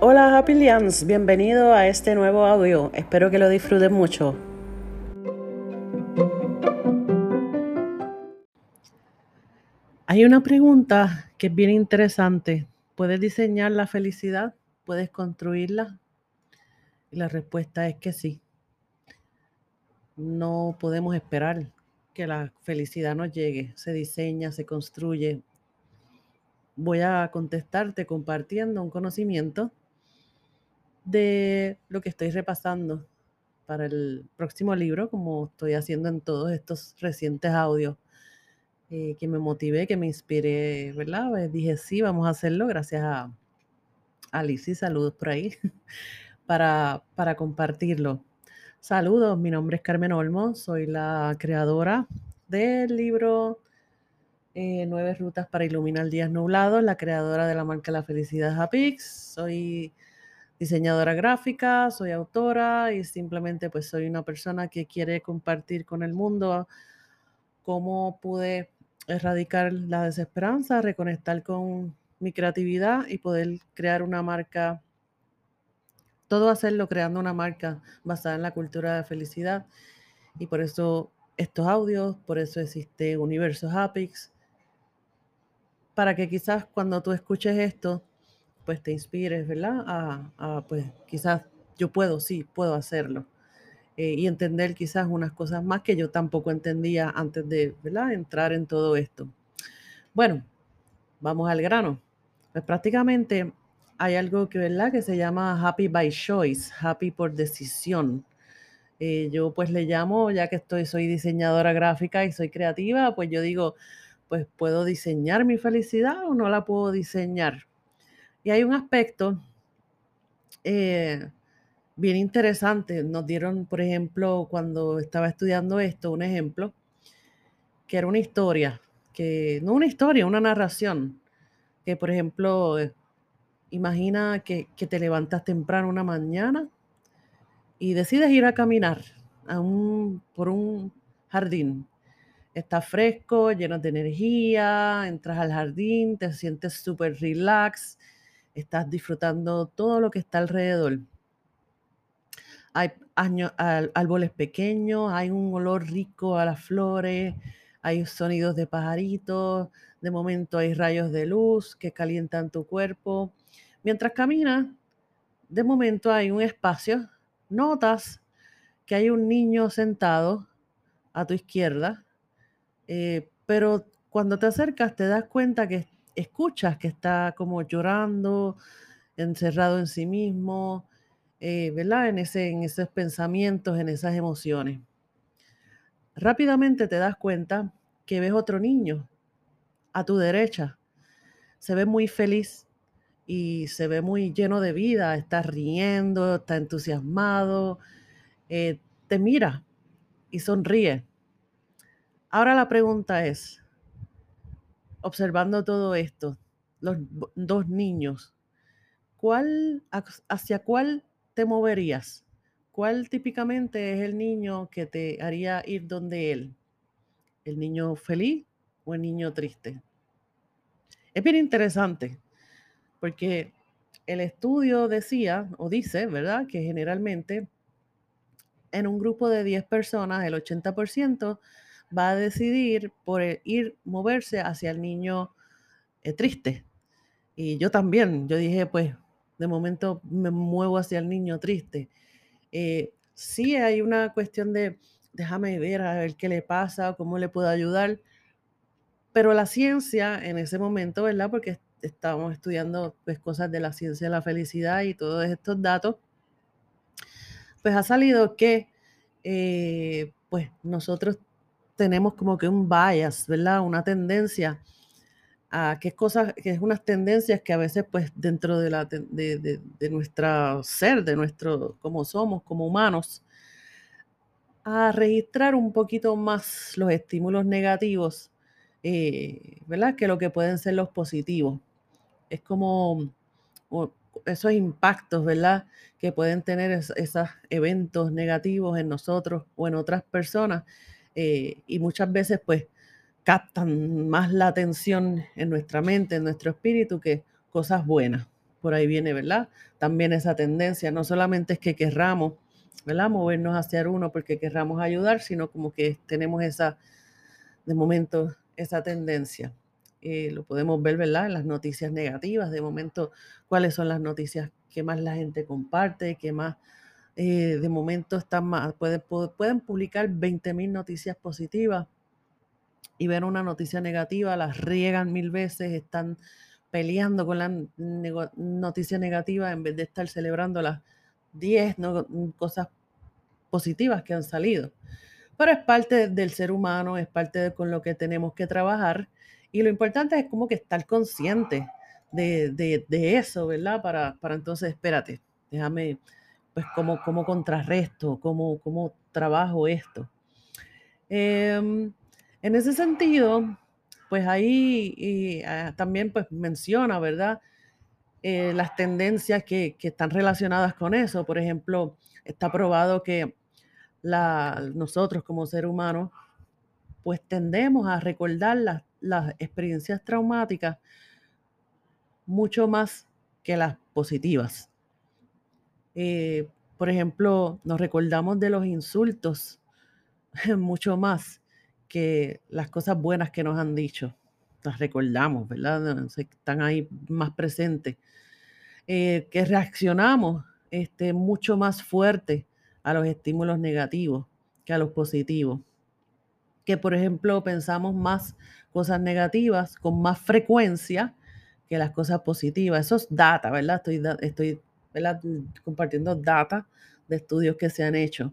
Hola Happy Liams, bienvenido a este nuevo audio. Espero que lo disfruten mucho. Hay una pregunta que es bien interesante. ¿Puedes diseñar la felicidad? ¿Puedes construirla? Y la respuesta es que sí. No podemos esperar que la felicidad nos llegue. Se diseña, se construye. Voy a contestarte compartiendo un conocimiento de lo que estoy repasando para el próximo libro, como estoy haciendo en todos estos recientes audios, eh, que me motivé, que me inspiré, ¿verdad? Pues dije, sí, vamos a hacerlo, gracias a Alicia, saludos por ahí, para, para compartirlo. Saludos, mi nombre es Carmen Olmo, soy la creadora del libro eh, Nueve Rutas para Iluminar Días Nublados, la creadora de la marca La Felicidad Hapix, soy diseñadora gráfica, soy autora y simplemente pues soy una persona que quiere compartir con el mundo cómo pude erradicar la desesperanza, reconectar con mi creatividad y poder crear una marca, todo hacerlo creando una marca basada en la cultura de felicidad. Y por eso estos audios, por eso existe Universo Hapix, para que quizás cuando tú escuches esto, pues te inspires, ¿verdad? A, pues quizás yo puedo, sí, puedo hacerlo. Eh, y entender quizás unas cosas más que yo tampoco entendía antes de, ¿verdad? Entrar en todo esto. Bueno, vamos al grano. Pues prácticamente hay algo que, ¿verdad? Que se llama happy by choice, happy por decisión. Eh, yo pues le llamo, ya que estoy, soy diseñadora gráfica y soy creativa, pues yo digo, pues puedo diseñar mi felicidad o no la puedo diseñar. Y hay un aspecto eh, bien interesante. Nos dieron, por ejemplo, cuando estaba estudiando esto, un ejemplo, que era una historia, que no una historia, una narración, que por ejemplo, eh, imagina que, te levantas temprano una mañana y decides ir a caminar por un jardín. Está fresco, lleno de energía, entras al jardín, te sientes súper relax, estás disfrutando todo lo que está alrededor. Hay árboles pequeños, hay un olor rico a las flores, hay sonidos de pajaritos, de momento hay rayos de luz que calientan tu cuerpo. Mientras caminas, de momento hay un espacio, notas que hay un niño sentado a tu izquierda, eh, pero cuando te acercas te das cuenta que escuchas que está como llorando, encerrado en sí mismo, eh, ¿verdad? En, ese, en esos pensamientos, en esas emociones. Rápidamente te das cuenta que ves otro niño a tu derecha. Se ve muy feliz y se ve muy lleno de vida, está riendo, está entusiasmado, eh, te mira y sonríe. Ahora la pregunta es, observando todo esto, los dos niños, ¿cuál, ¿hacia cuál te moverías? ¿Cuál típicamente es el niño que te haría ir donde él? ¿El niño feliz o el niño triste? Es bien interesante porque el estudio decía o dice, ¿verdad? Que generalmente en un grupo de 10 personas, el 80% va a decidir por ir, moverse hacia el niño eh, triste. Y yo también, yo dije, pues, de momento me muevo hacia el niño triste. Eh, sí hay una cuestión de, déjame ver a ver qué le pasa, cómo le puedo ayudar, pero la ciencia en ese momento, ¿verdad? Porque estábamos estudiando pues, cosas de la ciencia de la felicidad y todos estos datos, pues ha salido que eh, pues nosotros tenemos como que un bias, ¿verdad? Una tendencia a que es cosas, que es unas tendencias que a veces pues dentro de, la, de, nuestro ser, de nuestro, como somos, como humanos, a registrar un poquito más los estímulos negativos, eh, ¿verdad? Que lo que pueden ser los positivos. Es como esos impactos, ¿verdad? Que pueden tener esos eventos negativos en nosotros o en otras personas eh, y muchas veces, pues, captan más la atención en nuestra mente, en nuestro espíritu, que cosas buenas. Por ahí viene, ¿verdad? También esa tendencia, no solamente es que querramos, ¿verdad? Movernos hacia uno porque querramos ayudar, sino como que tenemos esa, de momento, esa tendencia. Eh, lo podemos ver, ¿verdad? En las noticias negativas, de momento, cuáles son las noticias que más la gente comparte, que más, eh, de momento están más, pueden, pueden publicar 20.000 noticias positivas y ver una noticia negativa, las riegan mil veces, están peleando con la noticia negativa en vez de estar celebrando las 10 cosas positivas que han salido. Pero es parte del ser humano, es parte de con lo que tenemos que trabajar y lo importante es como que estar consciente de, eso, ¿verdad? Para, para, entonces, espérate, déjame, pues, cómo, cómo contrarresto, cómo, cómo trabajo esto. Em, en ese sentido, pues ahí ah, también pues menciona, ¿verdad? Eh, las tendencias que, que, están relacionadas con eso. Por ejemplo, está probado que nosotros como ser humano, pues tendemos a recordar las, las experiencias traumáticas mucho más que las positivas. Eh, por ejemplo, nos recordamos de los insultos mucho más que las cosas buenas que nos han dicho. Las recordamos, ¿verdad? Están ahí más presentes. Eh, que reaccionamos este, mucho más fuerte a los estímulos negativos que a los positivos. Que, por ejemplo, pensamos más cosas negativas con más frecuencia que las cosas positivas. Eso es data, ¿verdad? Estoy, estoy compartiendo data de estudios que se han hecho.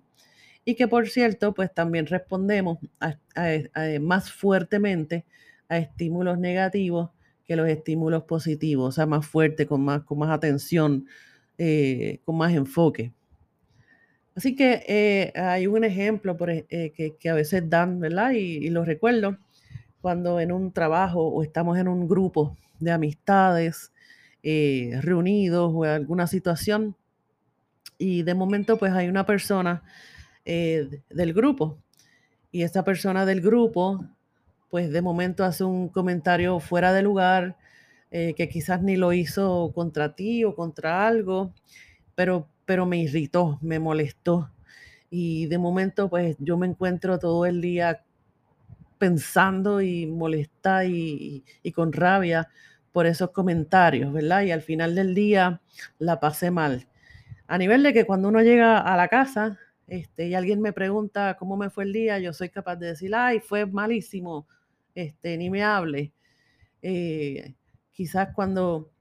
Y que, por cierto, pues también respondemos más fuertemente a estímulos negativos que los estímulos positivos, o sea, más fuerte, con más, con más atención, eh, con más enfoque. Así que eh, hay un ejemplo por, eh, que, a veces dan, ¿verdad? Y, lo recuerdo cuando en un trabajo o estamos en un grupo de amistades eh, reunidos o en alguna situación y de momento pues hay una persona del grupo y esa persona del grupo pues de momento hace un comentario fuera de lugar que quizás ni lo hizo contra ti o contra algo, pero pero me irritó, me molestó. Y de momento, pues yo me encuentro todo el día pensando y molesta y, con rabia por esos comentarios, ¿verdad? Y al final del día la pasé mal. A nivel de que cuando uno llega a la casa este, y alguien me pregunta cómo me fue el día, yo soy capaz de decir, ay, fue malísimo, este, ni me hable. Eh, quizás cuando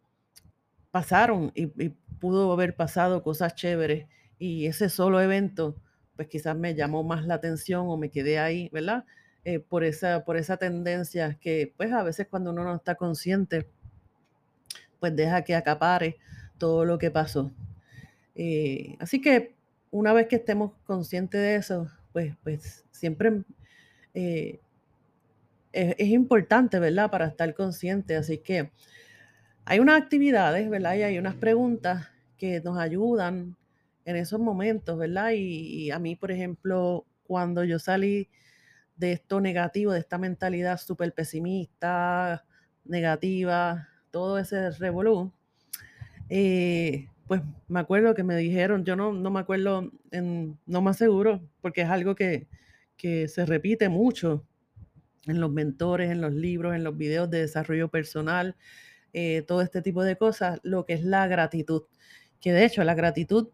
pasaron y, pudo haber pasado cosas chéveres y ese solo evento, pues quizás me llamó más la atención o me quedé ahí, ¿verdad? Eh, por, esa, por esa tendencia que pues a veces cuando uno no está consciente, pues deja que acapare todo lo que pasó. Eh, así que una vez que estemos conscientes de eso, pues, pues siempre eh, es, es, importante, ¿verdad? Para estar consciente. Así que hay unas actividades, ¿verdad? Y hay unas preguntas que nos ayudan en esos momentos, ¿verdad? Y, a mí, por ejemplo, cuando yo salí de esto negativo, de esta mentalidad súper pesimista, negativa, todo ese revolú, eh, pues me acuerdo que me dijeron, yo no, no me acuerdo, en, no más seguro, porque es algo que se repite mucho en los mentores, en los libros, en los videos de desarrollo personal, eh, todo este tipo de cosas, lo que es la gratitud. Que de hecho la gratitud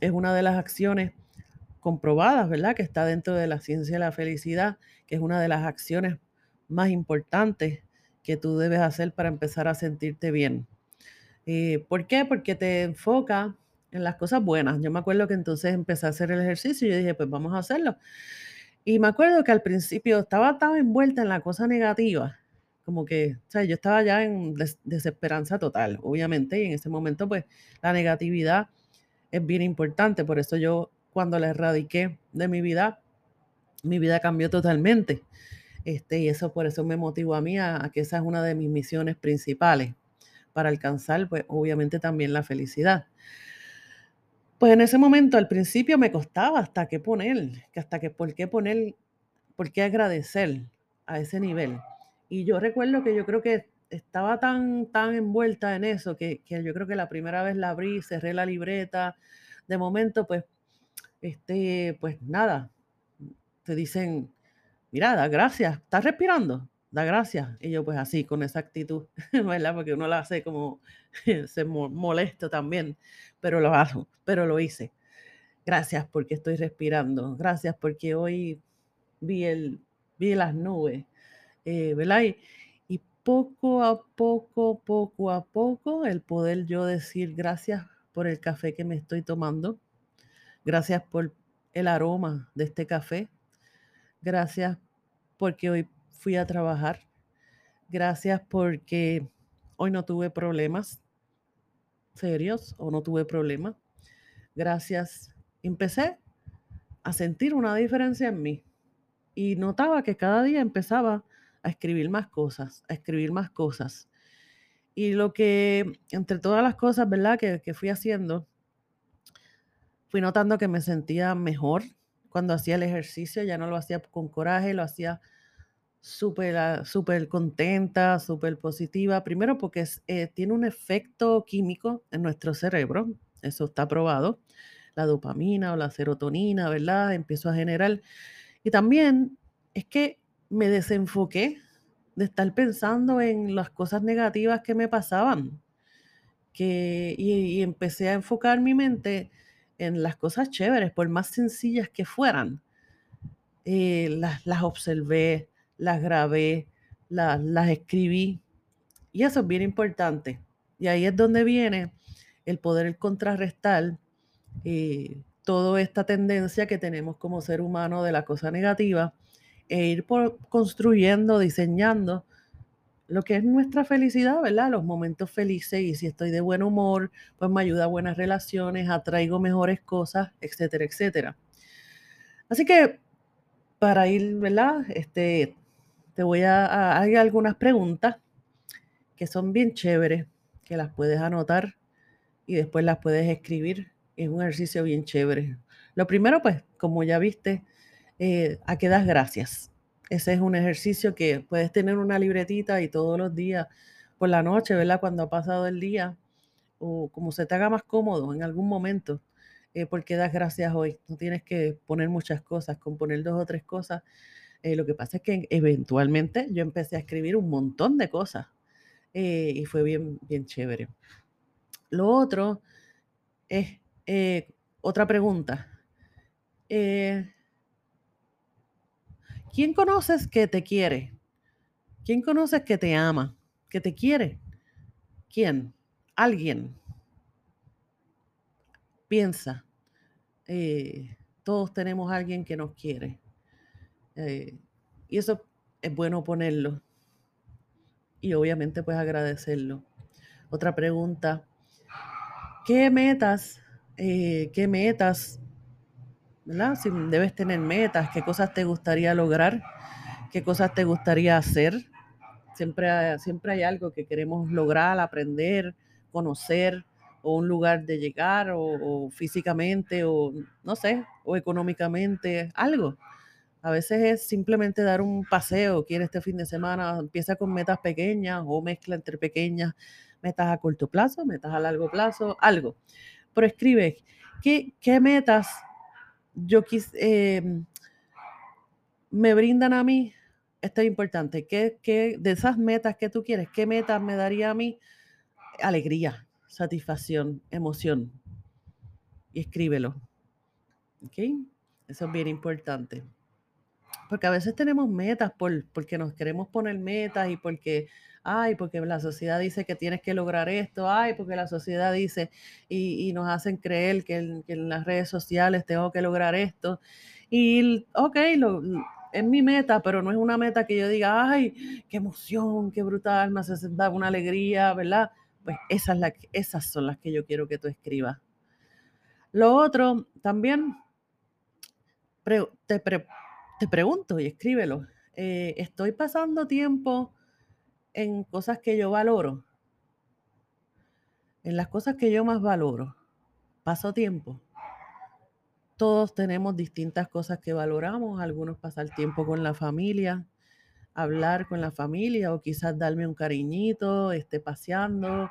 es una de las acciones comprobadas, ¿verdad? Que está dentro de la ciencia de la felicidad, que es una de las acciones más importantes que tú debes hacer para empezar a sentirte bien. Eh, ¿Por qué? Porque te enfoca en las cosas buenas. Yo me acuerdo que entonces empecé a hacer el ejercicio y yo dije, pues vamos a hacerlo. Y me acuerdo que al principio estaba tan envuelta en la cosa negativa como que, o sea, yo estaba ya en desesperanza total, obviamente, y en ese momento, pues, la negatividad es bien importante, por eso yo, cuando la erradiqué de mi vida, mi vida cambió totalmente, este, y eso por eso me motivó a mí a, que esa es una de mis misiones principales, para alcanzar, pues, obviamente también la felicidad. Pues en ese momento, al principio me costaba hasta qué poner, hasta que por qué poner, por qué agradecer, a ese nivel. Y yo recuerdo que yo creo que estaba tan, tan envuelta en eso que, que yo creo que la primera vez la abrí, cerré la libreta. De momento, pues, este, pues nada, te dicen, mira, da gracias, ¿estás respirando? Da gracias. Y yo, pues así, con esa actitud, ¿verdad? Porque uno la hace como, se molesto también, pero lo hago, pero lo hice. Gracias porque estoy respirando. Gracias porque hoy vi, el, vi las nubes, eh. Y, y poco a poco, poco a poco, el poder yo decir gracias por el café que me estoy tomando. Gracias por el aroma de este café. Gracias porque hoy fui a trabajar. Gracias porque hoy no tuve problemas serios o no tuve problemas. Gracias. Empecé a sentir una diferencia en mí y notaba que cada día empezaba a escribir más cosas, a escribir más cosas. Y lo que, entre todas las cosas, ¿verdad? Que, que fui haciendo, fui notando que me sentía mejor cuando hacía el ejercicio, ya no lo hacía con coraje, lo hacía súper ah, súper contenta, súper positiva. Primero porque eh, tiene un efecto químico en nuestro cerebro, eso está probado, la dopamina o la serotonina, ¿verdad? Empiezo a generar. Y también es que me desenfoqué de estar pensando en las cosas negativas que me pasaban. Que, y, empecé a enfocar mi mente en las cosas chéveres, por más sencillas que fueran. Eh, las, las observé, las grabé, las, las escribí. Y eso es bien importante. Y ahí es donde viene el poder contrarrestar eh, toda esta tendencia que tenemos como ser humano de la cosa negativa e ir por, construyendo, diseñando lo que es nuestra felicidad, ¿verdad? Los momentos felices y si estoy de buen humor, pues me ayuda a buenas relaciones, atraigo mejores cosas, etcétera, etcétera. Así que para ir, ¿verdad? Este, te voy a, hay algunas preguntas que son bien chéveres, que las puedes anotar y después las puedes escribir. Es un ejercicio bien chévere. Lo primero, pues, como ya viste, eh, a qué das gracias. Ese es un ejercicio que puedes tener una libretita y todos los días, por la noche, ¿verdad? Cuando ha pasado el día, o como se te haga más cómodo en algún momento, eh, porque das gracias hoy. No tienes que poner muchas cosas, con poner dos o tres cosas eh, lo que pasa es que eventualmente yo empecé a escribir un montón de cosas y fue bien, bien chévere. Lo otro es otra pregunta. ¿Quién conoces que te quiere? ¿Quién conoces que te ama? ¿Que te quiere? ¿Quién? Alguien. Piensa. todos tenemos alguien que nos quiere. Eh, y eso es bueno ponerlo. Y obviamente pues agradecerlo. Otra pregunta. ¿Qué metas? Eh, ¿Qué metas? ¿Verdad? Si debes tener metas, ¿qué cosas te gustaría lograr? ¿Qué cosas te gustaría hacer? Siempre siempre hay algo que queremos lograr, aprender, conocer, o un lugar de llegar, o, o físicamente, o no sé, o económicamente, algo. A veces es simplemente dar un paseo, quiere este fin de semana, empieza con metas pequeñas o mezcla entre pequeñas metas a corto plazo, metas a largo plazo, algo. Pero escribe, ¿qué, qué metas yo quis, em, me brindan a mí? Esto es importante. ¿Qué, ¿Qué, de esas metas que tú quieres, qué metas me daría a mí? Alegría, satisfacción, emoción. Y escríbelo. ¿Ok? Eso es bien importante. Porque a veces tenemos metas por, porque nos queremos poner metas y porque, ay, porque la sociedad dice que tienes que lograr esto, ay, porque la sociedad dice y, nos hacen creer que en, las redes sociales tengo que lograr esto. Y, ok, es mi meta, pero no es una meta que yo diga, ay, qué emoción, qué brutal, me hace dar una alegría, ¿verdad? Pues esas, esas son las que yo quiero que tú escribas. Lo otro, también te, te pregunto y escríbelo. Eh, ¿Estoy pasando tiempo en cosas que yo valoro? En las cosas que yo más valoro. Paso tiempo. Todos tenemos distintas cosas que valoramos. Algunos pasar tiempo con la familia, hablar con la familia o quizás darme un cariñito, esté paseando,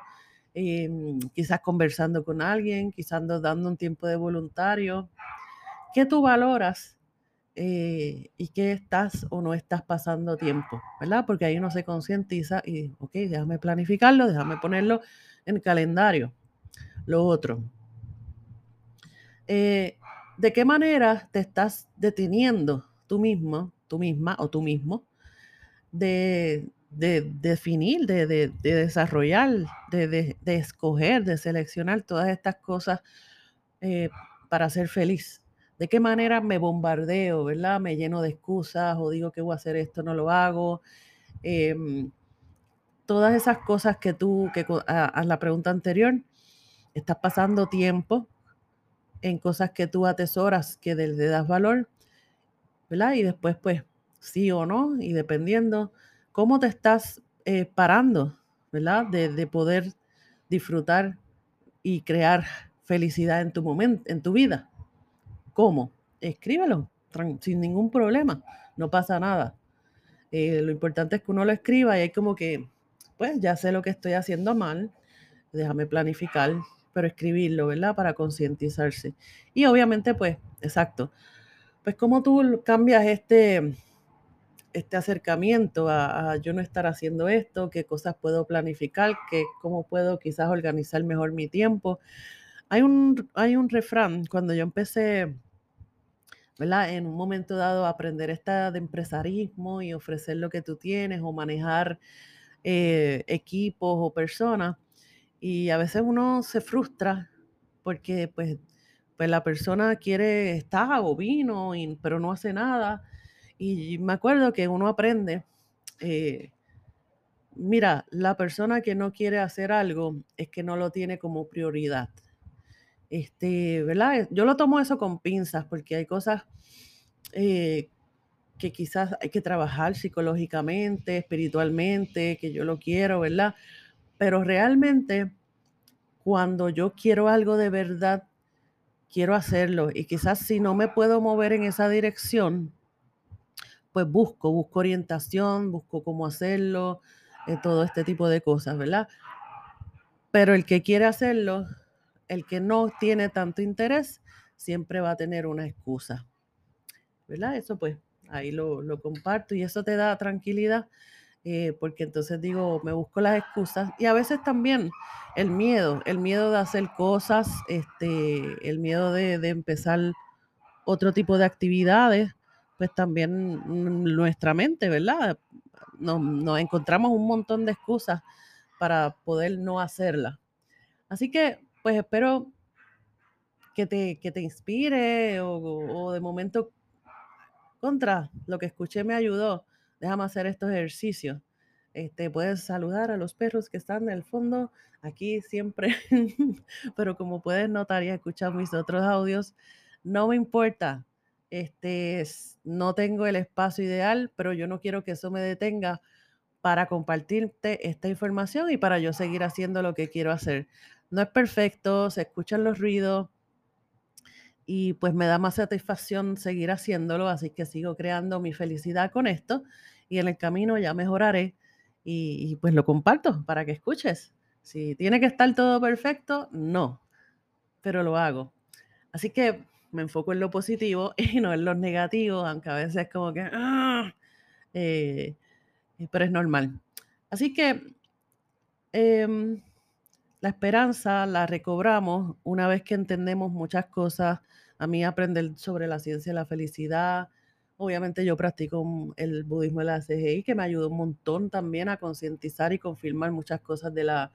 em, quizás conversando con alguien, quizás dando un tiempo de voluntario. ¿Qué tú valoras eh, y qué estás o no estás pasando tiempo? ¿Verdad? Porque ahí uno se concientiza y, ok, déjame planificarlo, déjame ponerlo en el calendario. Lo otro. Eh, ¿De qué manera te estás deteniendo tú mismo, tú misma o tú mismo de, definir, de, desarrollar, de, escoger, de seleccionar todas estas cosas eh, para ser feliz. ¿De qué manera me bombardeo, verdad? Me lleno de excusas o digo que voy a hacer esto, no lo hago. Em, todas esas cosas que tú, que a, la pregunta anterior, estás pasando tiempo en cosas que tú atesoras, que le das valor, ¿verdad? Y después, pues, sí o no, y dependiendo cómo te estás eh, parando, ¿verdad? De, poder disfrutar y crear felicidad en tu momento, en tu vida. ¿Cómo? Escríbelo sin ningún problema, no pasa nada. Eh, lo importante es que uno lo escriba y hay como que, pues ya sé lo que estoy haciendo mal, déjame planificar, pero escribirlo, ¿verdad? Para concientizarse. Y obviamente, pues, exacto. Pues cómo tú cambias este, este acercamiento a, yo no estar haciendo esto, qué cosas puedo planificar, qué, cómo puedo quizás organizar mejor mi tiempo. Hay un, hay un refrán, cuando yo empecé, En un momento dado aprender esta de empresarismo y ofrecer lo que tú tienes o manejar eh, equipos o personas, y a veces uno se frustra porque pues, pues la persona quiere, está o vino, pero no hace nada. Y me acuerdo que uno aprende, eh, mira, la persona que no quiere hacer algo es que no lo tiene como prioridad. Este, ¿verdad? Yo lo tomo eso con pinzas porque hay cosas eh, que quizás hay que trabajar psicológicamente, espiritualmente, que yo lo quiero, ¿verdad? Pero realmente cuando yo quiero algo de verdad, quiero hacerlo y quizás si no me puedo mover en esa dirección, pues busco, busco orientación, busco cómo hacerlo, eh, todo este tipo de cosas, ¿verdad? Pero el que quiere hacerlo, el que no tiene tanto interés, siempre va a tener una excusa, ¿verdad? Eso pues ahí lo, comparto y eso te da tranquilidad. Eh, porque entonces digo, me busco las excusas y a veces también el miedo, el miedo de hacer cosas, este, el miedo de, de empezar otro tipo de actividades, pues también nuestra mente, ¿verdad? Nos, encontramos un montón de excusas para poder no hacerla. Así que, pues espero que te, que te inspire o, de momento contra lo que escuché me ayudó. Déjame hacer estos ejercicios. Este, puedes saludar a los perros que están en el fondo, aquí siempre, pero como puedes notar y escuchar mis otros audios, no me importa, este, no tengo el espacio ideal, pero yo no quiero que eso me detenga para compartirte esta información y para yo seguir haciendo lo que quiero hacer. No es perfecto, se escuchan los ruidos y pues me da más satisfacción seguir haciéndolo, así que sigo creando mi felicidad con esto y en el camino ya mejoraré y, pues lo comparto para que escuches. Si tiene que estar todo perfecto, no, pero lo hago. Así que me enfoco en lo positivo y no en lo negativo, aunque a veces es como que, ¡ah! eh, pero es normal. Así que em, la esperanza la recobramos una vez que entendemos muchas cosas. A mí aprender sobre la ciencia de la felicidad. Obviamente yo practico el budismo de la CGI, que me ayudó un montón también a concientizar y confirmar muchas cosas de la,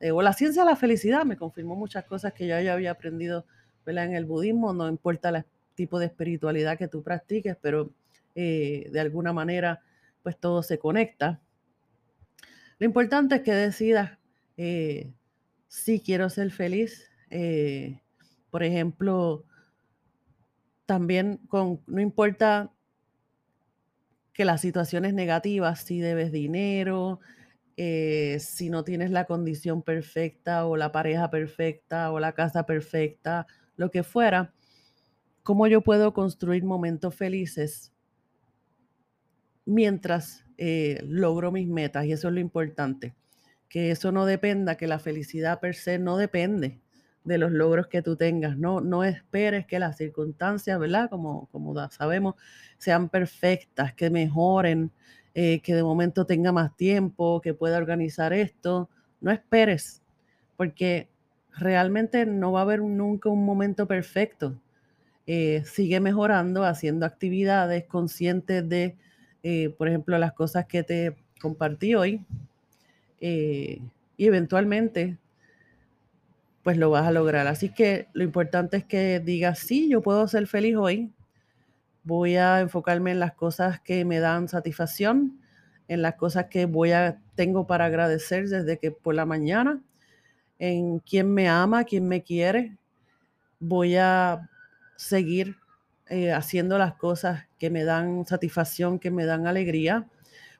eh, o la ciencia de la felicidad, me confirmó muchas cosas que yo ya había aprendido en el budismo, no importa el tipo de espiritualidad que tú practiques, pero eh, de alguna manera, pues todo se conecta. Lo importante es que decidas eh, si quiero ser feliz. Eh, por ejemplo, también con, no importa que las situaciones negativas, si debes dinero, si no tienes la condición perfecta o la pareja perfecta o la casa perfecta lo que fuera, cómo yo puedo construir momentos felices mientras eh, logro mis metas y eso es lo importante. Que eso no dependa, que la felicidad per se no depende de los logros que tú tengas. No, no esperes que las circunstancias, ¿verdad? Como, como sabemos, sean perfectas, que mejoren, eh, que de momento tenga más tiempo, que pueda organizar esto. No esperes, porque realmente no va a haber nunca un momento perfecto. Eh, sigue mejorando, haciendo actividades conscientes de, eh, por ejemplo, las cosas que te compartí hoy. Y eventualmente pues lo vas a lograr. Así que lo importante es que digas, sí, yo puedo ser feliz hoy. Voy a enfocarme en las cosas que me dan satisfacción, en las cosas que voy a tengo para agradecer desde que por la mañana, en quién me ama, quién me quiere. Voy a seguir eh, haciendo las cosas que me dan satisfacción, que me dan alegría.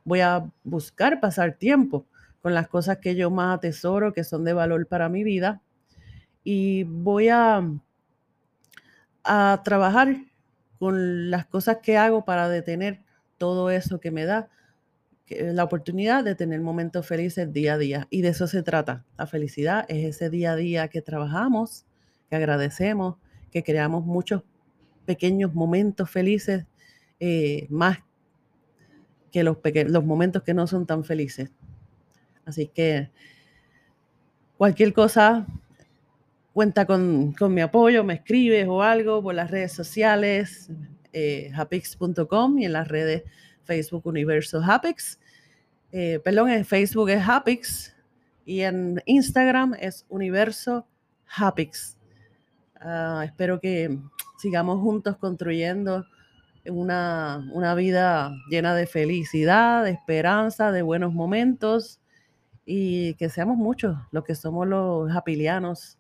Voy a buscar pasar tiempo con las cosas que yo más atesoro, que son de valor para mi vida y voy a, a trabajar con las cosas que hago para detener todo eso que me da la oportunidad de tener momentos felices día a día. Y de eso se trata. La felicidad es ese día a día que trabajamos, que agradecemos, que creamos muchos pequeños momentos felices, eh, más que los, los momentos que no son tan felices. Así que cualquier cosa, cuenta con, mi apoyo, me escribes o algo por las redes sociales, eh, y en las redes Facebook Universo Hapix. Eh, perdón, en Facebook es Hapix y en Instagram es Universo Hapix. Ah, espero que sigamos juntos construyendo una, una vida llena de felicidad, de esperanza, de buenos momentos y que seamos muchos los que somos los hapilianos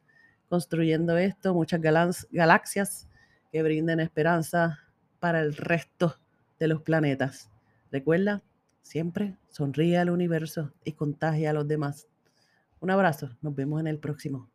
construyendo esto, muchas galaxias que brinden esperanza para el resto de los planetas. Recuerda, siempre sonríe al universo y contagia a los demás. Un abrazo, nos vemos en el próximo.